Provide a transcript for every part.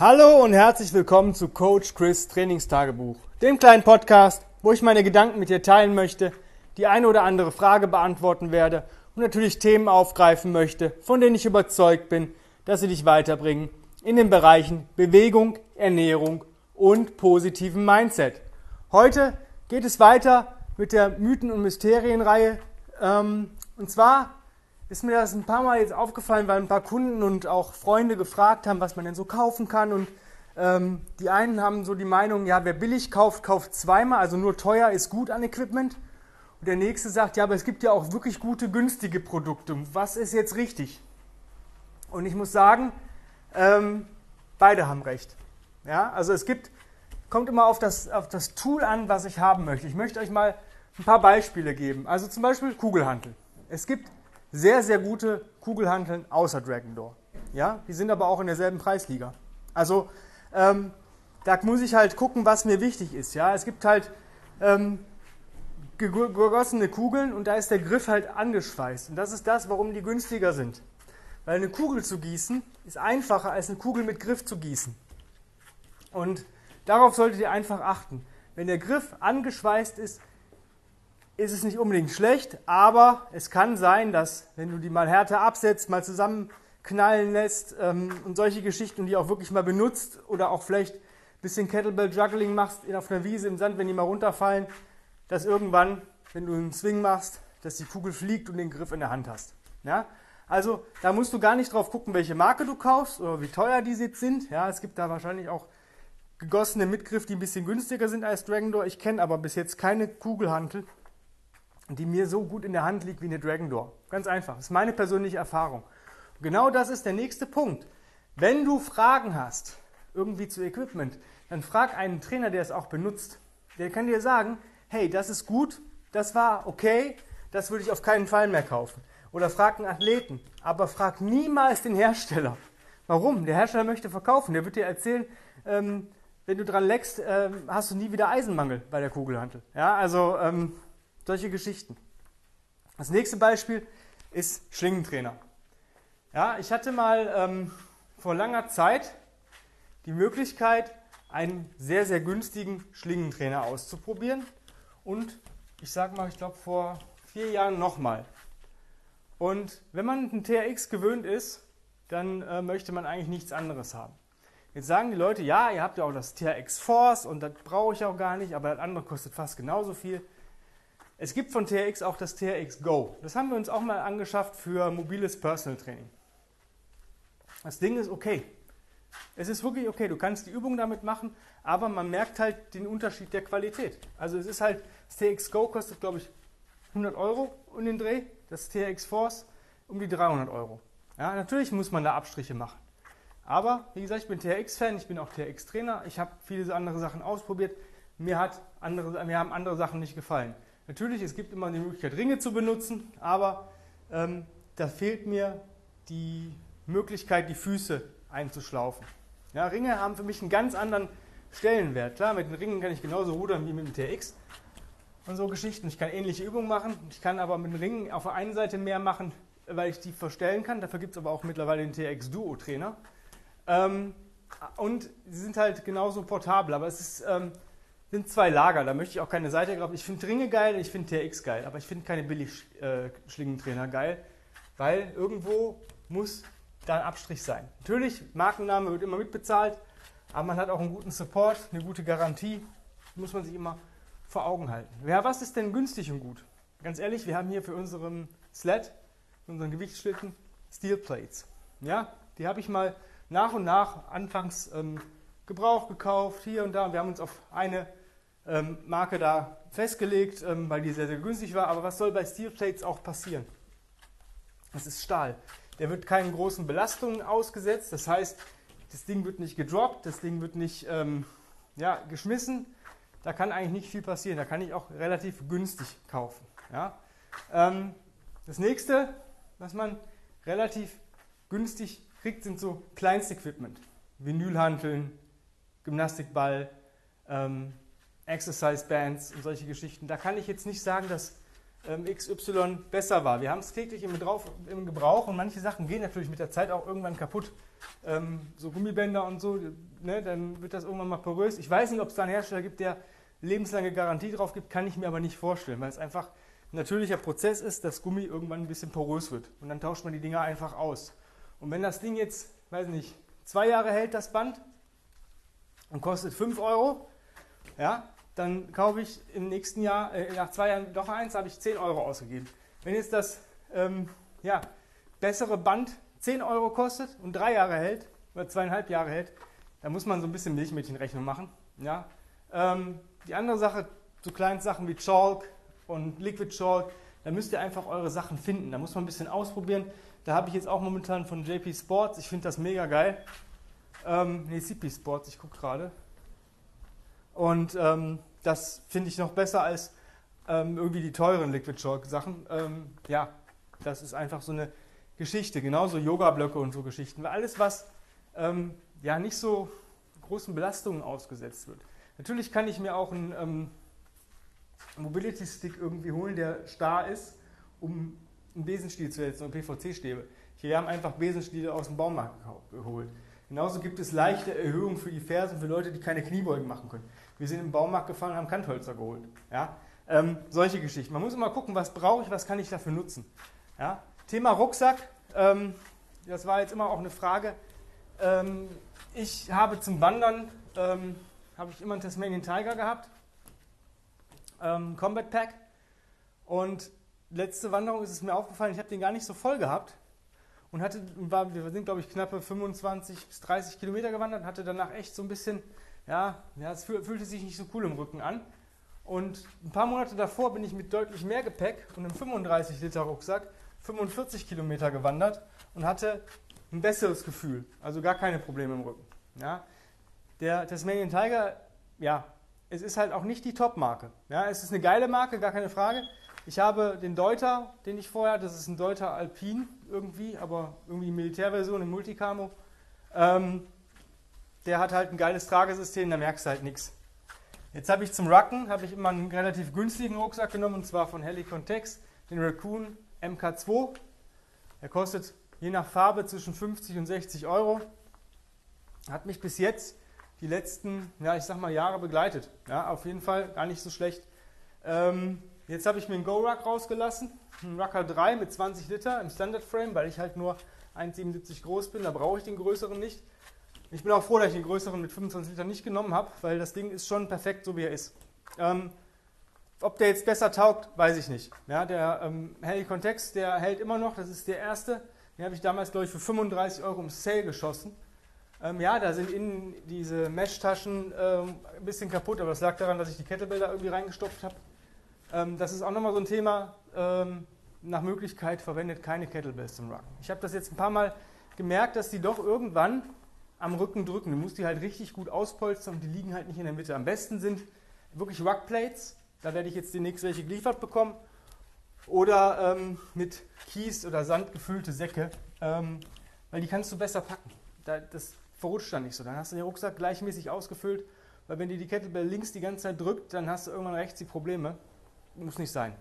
Hallo und herzlich willkommen zu Coach Chris Trainingstagebuch, dem kleinen Podcast, wo ich meine Gedanken mit dir teilen möchte, die eine oder andere Frage beantworten werde und natürlich Themen aufgreifen möchte, von denen ich überzeugt bin, dass sie dich weiterbringen in den Bereichen Bewegung, Ernährung und positiven Mindset. Heute geht es weiter mit der Mythen- und Mysterienreihe. Ähm, und zwar ist mir das ein paar Mal jetzt aufgefallen, weil ein paar Kunden und auch Freunde gefragt haben, was man denn so kaufen kann. Und ähm, die einen haben so die Meinung, ja, wer billig kauft, kauft zweimal, also nur teuer ist gut an Equipment. Und der nächste sagt, ja, aber es gibt ja auch wirklich gute, günstige Produkte. Was ist jetzt richtig? Und ich muss sagen, ähm, beide haben recht. Ja, also es gibt, kommt immer auf das, auf das Tool an, was ich haben möchte. Ich möchte euch mal ein paar Beispiele geben. Also zum Beispiel Kugelhantel. Es gibt sehr, sehr gute Kugelhanteln außer Dragon Door. Ja, die sind aber auch in derselben Preisliga. Also ähm, da muss ich halt gucken, was mir wichtig ist. Ja, es gibt halt ähm, gegossene Kugeln und da ist der Griff halt angeschweißt. Und das ist das, warum die günstiger sind. Weil eine Kugel zu gießen ist einfacher als eine Kugel mit Griff zu gießen. Und darauf solltet ihr einfach achten. Wenn der Griff angeschweißt ist, ist es nicht unbedingt schlecht, aber es kann sein, dass wenn du die mal härter absetzt, mal zusammenknallen lässt ähm, und solche Geschichten, die auch wirklich mal benutzt oder auch vielleicht ein bisschen Kettlebell Juggling machst auf einer Wiese im Sand, wenn die mal runterfallen, dass irgendwann, wenn du einen Swing machst, dass die Kugel fliegt und den Griff in der Hand hast. Ja? Also da musst du gar nicht drauf gucken, welche Marke du kaufst oder wie teuer die jetzt sind. Ja, es gibt da wahrscheinlich auch gegossene Mitgriff, die ein bisschen günstiger sind als Dragon Door. Ich kenne aber bis jetzt keine Kugelhantel, die mir so gut in der Hand liegt wie eine Dragon Door. Ganz einfach. Das ist meine persönliche Erfahrung. Und genau das ist der nächste Punkt. Wenn du Fragen hast, irgendwie zu Equipment, dann frag einen Trainer, der es auch benutzt. Der kann dir sagen, hey, das ist gut, das war okay, das würde ich auf keinen Fall mehr kaufen. Oder frag einen Athleten, aber frag niemals den Hersteller. Warum? Der Hersteller möchte verkaufen. Der wird dir erzählen, ähm, wenn du dran leckst, ähm, hast du nie wieder Eisenmangel bei der Kugelhantel. Ja, also ähm, solche Geschichten. Das nächste Beispiel ist Schlingentrainer. Ja, ich hatte mal ähm, vor langer Zeit die Möglichkeit, einen sehr, sehr günstigen Schlingentrainer auszuprobieren. Und ich sage mal, ich glaube vor vier Jahren nochmal. Und wenn man einen TRX gewöhnt ist, dann äh, möchte man eigentlich nichts anderes haben. Jetzt sagen die Leute, ja, ihr habt ja auch das TRX Force und das brauche ich auch gar nicht, aber das andere kostet fast genauso viel. Es gibt von TRX auch das TRX Go. Das haben wir uns auch mal angeschafft für mobiles Personal Training. Das Ding ist okay. Es ist wirklich okay. Du kannst die Übung damit machen, aber man merkt halt den Unterschied der Qualität. Also es ist halt, das TRX Go kostet, glaube ich, 100 Euro in den Dreh. Das TRX Force um die 300 Euro. Ja, natürlich muss man da Abstriche machen. Aber wie gesagt, ich bin TRX-Fan, ich bin auch TRX-Trainer. Ich habe viele andere Sachen ausprobiert. Mir, hat andere, mir haben andere Sachen nicht gefallen. Natürlich, es gibt immer die Möglichkeit, Ringe zu benutzen, aber ähm, da fehlt mir die Möglichkeit, die Füße einzuschlaufen. Ja, Ringe haben für mich einen ganz anderen Stellenwert. Klar, mit den Ringen kann ich genauso rudern wie mit dem TX und so Geschichten. Ich kann ähnliche Übungen machen. Ich kann aber mit den Ringen auf der einen Seite mehr machen, weil ich die verstellen kann. Dafür gibt es aber auch mittlerweile den TX Duo Trainer. Ähm, und sie sind halt genauso portabel, aber es ist ähm, sind zwei Lager, da möchte ich auch keine Seite graben. Ich finde Ringe geil, ich finde TX geil, aber ich finde keine Billig-Schlingentrainer geil, weil irgendwo muss da ein Abstrich sein. Natürlich, Markenname wird immer mitbezahlt, aber man hat auch einen guten Support, eine gute Garantie, muss man sich immer vor Augen halten. Ja, was ist denn günstig und gut? Ganz ehrlich, wir haben hier für unseren Sled, für unseren Gewichtsschlitten, Steel Plates. Ja, die habe ich mal nach und nach anfangs ähm, Gebrauch gekauft, hier und da. Und wir haben uns auf eine ähm, Marke da festgelegt, ähm, weil die sehr, sehr günstig war. Aber was soll bei Steel Plates auch passieren? Es ist Stahl. Der wird keinen großen Belastungen ausgesetzt. Das heißt, das Ding wird nicht gedroppt, das Ding wird nicht ähm, ja, geschmissen. Da kann eigentlich nicht viel passieren. Da kann ich auch relativ günstig kaufen. Ja? Ähm, das nächste, was man relativ günstig kriegt, sind so Kleinstequipment. Vinylhanteln, Gymnastikball, ähm, Exercise Bands und solche Geschichten. Da kann ich jetzt nicht sagen, dass ähm, XY besser war. Wir haben es täglich im, Gebrauch, im Gebrauch und manche Sachen gehen natürlich mit der Zeit auch irgendwann kaputt. Ähm, so Gummibänder und so, ne, dann wird das irgendwann mal porös. Ich weiß nicht, ob es da einen Hersteller gibt, der lebenslange Garantie drauf gibt, kann ich mir aber nicht vorstellen, weil es einfach ein natürlicher Prozess ist, dass Gummi irgendwann ein bisschen porös wird. Und dann tauscht man die Dinger einfach aus. Und wenn das Ding jetzt, weiß nicht, zwei Jahre hält, das Band, und kostet 5 Euro, ja, dann kaufe ich im nächsten Jahr, äh, nach zwei Jahren doch eins, habe ich 10 Euro ausgegeben. Wenn jetzt das ähm, ja, bessere Band 10 Euro kostet und drei Jahre hält, oder zweieinhalb Jahre hält, dann muss man so ein bisschen Milchmädchenrechnung machen. Ja. Ähm, die andere Sache, so kleine Sachen wie Chalk und Liquid Chalk, da müsst ihr einfach eure Sachen finden. Da muss man ein bisschen ausprobieren. Da habe ich jetzt auch momentan von JP Sports, ich finde das mega geil. Ähm, nee, CP Sports, ich gucke gerade. Und ähm, das finde ich noch besser als ähm, irgendwie die teuren Liquid Chalk Sachen. Ähm, ja, das ist einfach so eine Geschichte. Genauso Yoga-Blöcke und so Geschichten. Alles, was ähm, ja nicht so großen Belastungen ausgesetzt wird. Natürlich kann ich mir auch einen ähm, Mobility Stick irgendwie holen, der starr ist, um einen Besenstiel zu setzen und PVC-Stäbe. Hier haben einfach Besenstiele aus dem Baumarkt geholt. Genauso gibt es leichte Erhöhungen für die Fersen für Leute, die keine Kniebeugen machen können. Wir sind im Baumarkt gefahren und haben Kanthölzer geholt. Ja? Ähm, solche Geschichten. Man muss immer gucken, was brauche ich, was kann ich dafür nutzen. Ja? Thema Rucksack, ähm, das war jetzt immer auch eine Frage. Ähm, ich habe zum Wandern, ähm, habe ich immer einen Tasmanian Tiger gehabt, ähm, Combat Pack. Und letzte Wanderung ist es mir aufgefallen, ich habe den gar nicht so voll gehabt und hatte, war, wir sind glaube ich knappe 25 bis 30 Kilometer gewandert und hatte danach echt so ein bisschen, ja, ja, es fühlte sich nicht so cool im Rücken an. Und ein paar Monate davor bin ich mit deutlich mehr Gepäck und einem 35 Liter Rucksack 45 Kilometer gewandert und hatte ein besseres Gefühl, also gar keine Probleme im Rücken. Ja. Der Tasmanian Tiger, ja, es ist halt auch nicht die Top-Marke. Ja, es ist eine geile Marke, gar keine Frage. Ich habe den Deuter, den ich vorher hatte, das ist ein Deuter Alpin irgendwie, aber irgendwie Militärversion im Multicamo. Ähm, der hat halt ein geiles Tragesystem, da merkst du halt nichts. Jetzt habe ich zum Rucken habe ich immer einen relativ günstigen Rucksack genommen und zwar von Helicon Tex, den Raccoon MK2. Der kostet je nach Farbe zwischen 50 und 60 Euro. Hat mich bis jetzt die letzten, ja, ich sag mal, Jahre begleitet. Ja, auf jeden Fall gar nicht so schlecht. Ähm, Jetzt habe ich mir einen Go-Ruck rausgelassen, einen Rucker 3 mit 20 Liter im Standard Frame, weil ich halt nur 1,77 groß bin, da brauche ich den größeren nicht. Ich bin auch froh, dass ich den größeren mit 25 Liter nicht genommen habe, weil das Ding ist schon perfekt, so wie er ist. Ähm, ob der jetzt besser taugt, weiß ich nicht. Ja, der ähm, Helicon Tex, der hält immer noch, das ist der erste. Den habe ich damals, glaube ich, für 35 Euro im Sale geschossen. Ähm, ja, da sind innen diese Mesh-Taschen ähm, ein bisschen kaputt, aber das lag daran, dass ich die Kettlebell da irgendwie reingestopft habe. Ähm, das ist auch nochmal so ein Thema. Ähm, nach Möglichkeit verwendet keine Kettlebells zum Rucken. Ich habe das jetzt ein paar Mal gemerkt, dass die doch irgendwann am Rücken drücken. Du musst die halt richtig gut auspolstern und die liegen halt nicht in der Mitte. Am besten sind wirklich Ruckplates. Da werde ich jetzt demnächst welche geliefert bekommen. Oder ähm, mit Kies oder Sand gefüllte Säcke, ähm, weil die kannst du besser packen. Da, das verrutscht dann nicht so. Dann hast du den Rucksack gleichmäßig ausgefüllt, weil wenn dir die Kettlebell links die ganze Zeit drückt, dann hast du irgendwann rechts die Probleme muss nicht sein.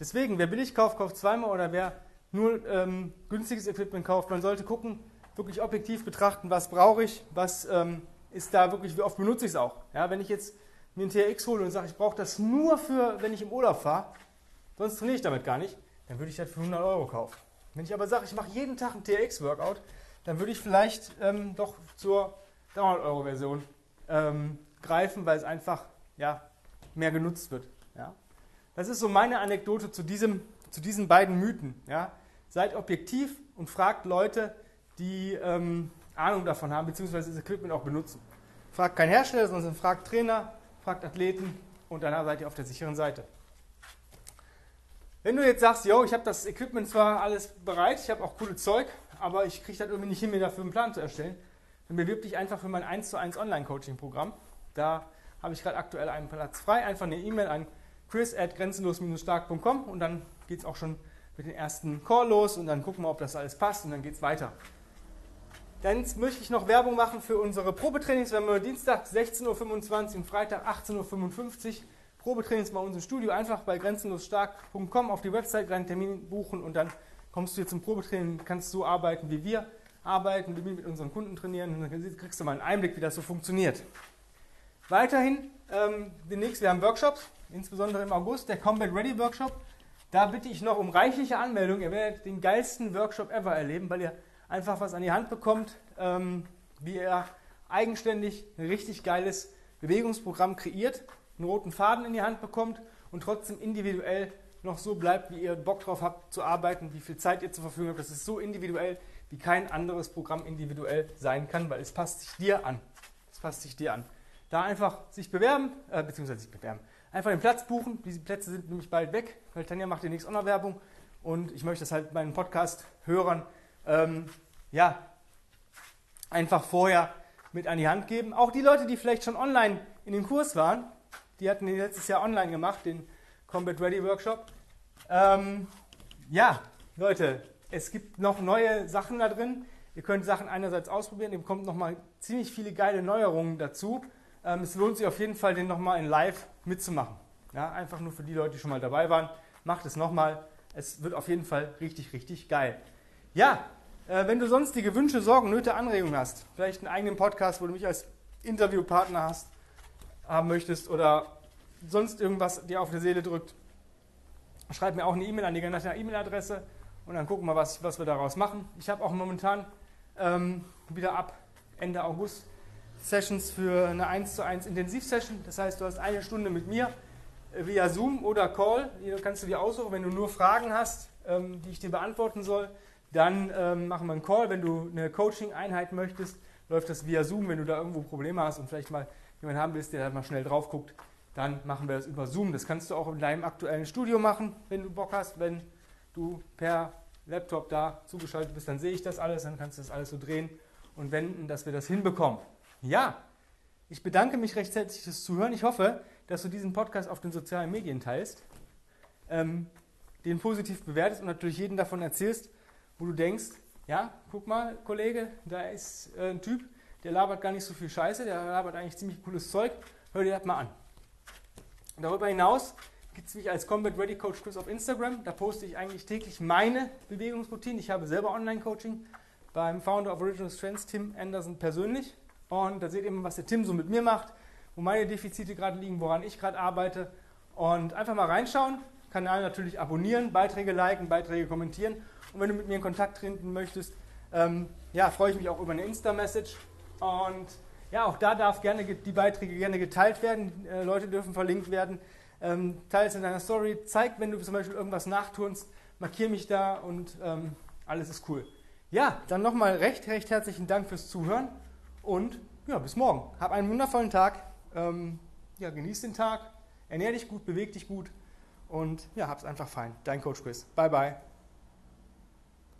Deswegen, wer billig kauft, kauft zweimal oder wer nur ähm, günstiges Equipment kauft, man sollte gucken, wirklich objektiv betrachten, was brauche ich, was ähm, ist da wirklich, wie oft benutze ich es auch. Ja, wenn ich jetzt mir ein TRX hole und sage, ich brauche das nur für, wenn ich im Urlaub fahre, sonst trainiere ich damit gar nicht, dann würde ich das für 100 Euro kaufen. Wenn ich aber sage, ich mache jeden Tag ein TRX-Workout, dann würde ich vielleicht ähm, doch zur 300-Euro-Version ähm, greifen, weil es einfach ja, mehr genutzt wird. Ja? Das ist so meine Anekdote zu, diesem, zu diesen beiden Mythen. Ja? Seid objektiv und fragt Leute, die ähm, Ahnung davon haben, beziehungsweise das Equipment auch benutzen. Fragt kein Hersteller, sondern fragt Trainer, fragt Athleten und danach seid ihr auf der sicheren Seite. Wenn du jetzt sagst, yo, ich habe das Equipment zwar alles bereit, ich habe auch cooles Zeug, aber ich kriege das irgendwie nicht hin, mir dafür einen Plan zu erstellen, dann bewirb dich einfach für mein 1 zu 1 Online-Coaching-Programm. Da habe ich gerade aktuell einen Platz frei. Einfach eine E-Mail an chris at grenzenlos-stark.com und dann geht es auch schon mit den ersten Call los und dann gucken wir, ob das alles passt und dann geht es weiter. Dann möchte ich noch Werbung machen für unsere Probetrainings. Wir haben Dienstag 16.25 Uhr und Freitag 18.55 Uhr Probetrainings bei uns im Studio. Einfach bei grenzenlosstark.com auf die Website deinen Termin buchen und dann kommst du hier zum Probetraining, kannst so arbeiten wie wir. arbeiten, wie wir mit unseren Kunden trainieren. Und dann kriegst du mal einen Einblick, wie das so funktioniert. Weiterhin, ähm, demnächst, wir haben Workshops, insbesondere im August, der Combat Ready Workshop. Da bitte ich noch um reichliche Anmeldung. Ihr werdet den geilsten Workshop ever erleben, weil ihr einfach was an die Hand bekommt, ähm, wie ihr eigenständig ein richtig geiles Bewegungsprogramm kreiert, einen roten Faden in die Hand bekommt und trotzdem individuell noch so bleibt, wie ihr Bock drauf habt zu arbeiten, wie viel Zeit ihr zur Verfügung habt. Das ist so individuell, wie kein anderes Programm individuell sein kann, weil es passt sich dir an. Es passt sich dir an. Da einfach sich bewerben, äh, beziehungsweise sich bewerben. Einfach den Platz buchen. Diese Plätze sind nämlich bald weg, weil Tanja macht demnächst auch noch Werbung. Und ich möchte das halt meinen Podcast-Hörern ähm, ja, einfach vorher mit an die Hand geben. Auch die Leute, die vielleicht schon online in dem Kurs waren, die hatten den letztes Jahr online gemacht, den Combat Ready Workshop. Ähm, ja, Leute, es gibt noch neue Sachen da drin. Ihr könnt Sachen einerseits ausprobieren, ihr bekommt nochmal ziemlich viele geile Neuerungen dazu. Ähm, es lohnt sich auf jeden Fall, den nochmal in live mitzumachen. Ja, einfach nur für die Leute, die schon mal dabei waren. Macht es nochmal. Es wird auf jeden Fall richtig, richtig geil. Ja, äh, wenn du sonstige Wünsche, Sorgen, Nöte, Anregungen hast, vielleicht einen eigenen Podcast, wo du mich als Interviewpartner hast, haben möchtest oder sonst irgendwas dir auf der Seele drückt, schreib mir auch eine E-Mail an die genannte E-Mail-Adresse und dann gucken wir, was, was wir daraus machen. Ich habe auch momentan ähm, wieder ab Ende August Sessions für eine 1 zu 1 Intensivsession. Das heißt, du hast eine Stunde mit mir äh, via Zoom oder Call. Hier kannst du dir aussuchen, wenn du nur Fragen hast, ähm, die ich dir beantworten soll, dann ähm, machen wir einen Call. Wenn du eine Coaching-Einheit möchtest, läuft das via Zoom. Wenn du da irgendwo Probleme hast und vielleicht mal jemanden haben willst, der da mal schnell drauf guckt, dann machen wir das über Zoom. Das kannst du auch in deinem aktuellen Studio machen, wenn du Bock hast. Wenn du per Laptop da zugeschaltet bist, dann sehe ich das alles, dann kannst du das alles so drehen und wenden, dass wir das hinbekommen. Ja, ich bedanke mich recht herzlich fürs Zuhören. Ich hoffe, dass du diesen Podcast auf den sozialen Medien teilst, ähm, den positiv bewertest und natürlich jeden davon erzählst, wo du denkst, ja, guck mal, Kollege, da ist äh, ein Typ, der labert gar nicht so viel Scheiße, der labert eigentlich ziemlich cooles Zeug, hör dir das mal an. Darüber hinaus gibt es mich als Combat Ready Coach Chris auf Instagram. Da poste ich eigentlich täglich meine Bewegungsroutine. Ich habe selber Online-Coaching beim Founder of Original Strengths, Tim Anderson, persönlich. Und da seht ihr immer, was der Tim so mit mir macht, wo meine Defizite gerade liegen, woran ich gerade arbeite. Und einfach mal reinschauen. Kanal natürlich abonnieren, Beiträge liken, Beiträge kommentieren. Und wenn du mit mir in Kontakt treten möchtest, ähm, ja, freue ich mich auch über eine Insta-Message. Und ja, auch da darf gerne die Beiträge gerne geteilt werden. Äh, Leute dürfen verlinkt werden. Ähm, teile es in deiner Story. Zeig, wenn du zum Beispiel irgendwas nachturnst. Markiere mich da und ähm, alles ist cool. Ja, dann nochmal recht, recht herzlichen Dank fürs Zuhören und ja, bis morgen. Hab einen wundervollen Tag. Ähm, ja, genieß den Tag. Ernähr dich gut, beweg dich gut und ja, hab's einfach fein. Dein Coach Chris. Bye, bye.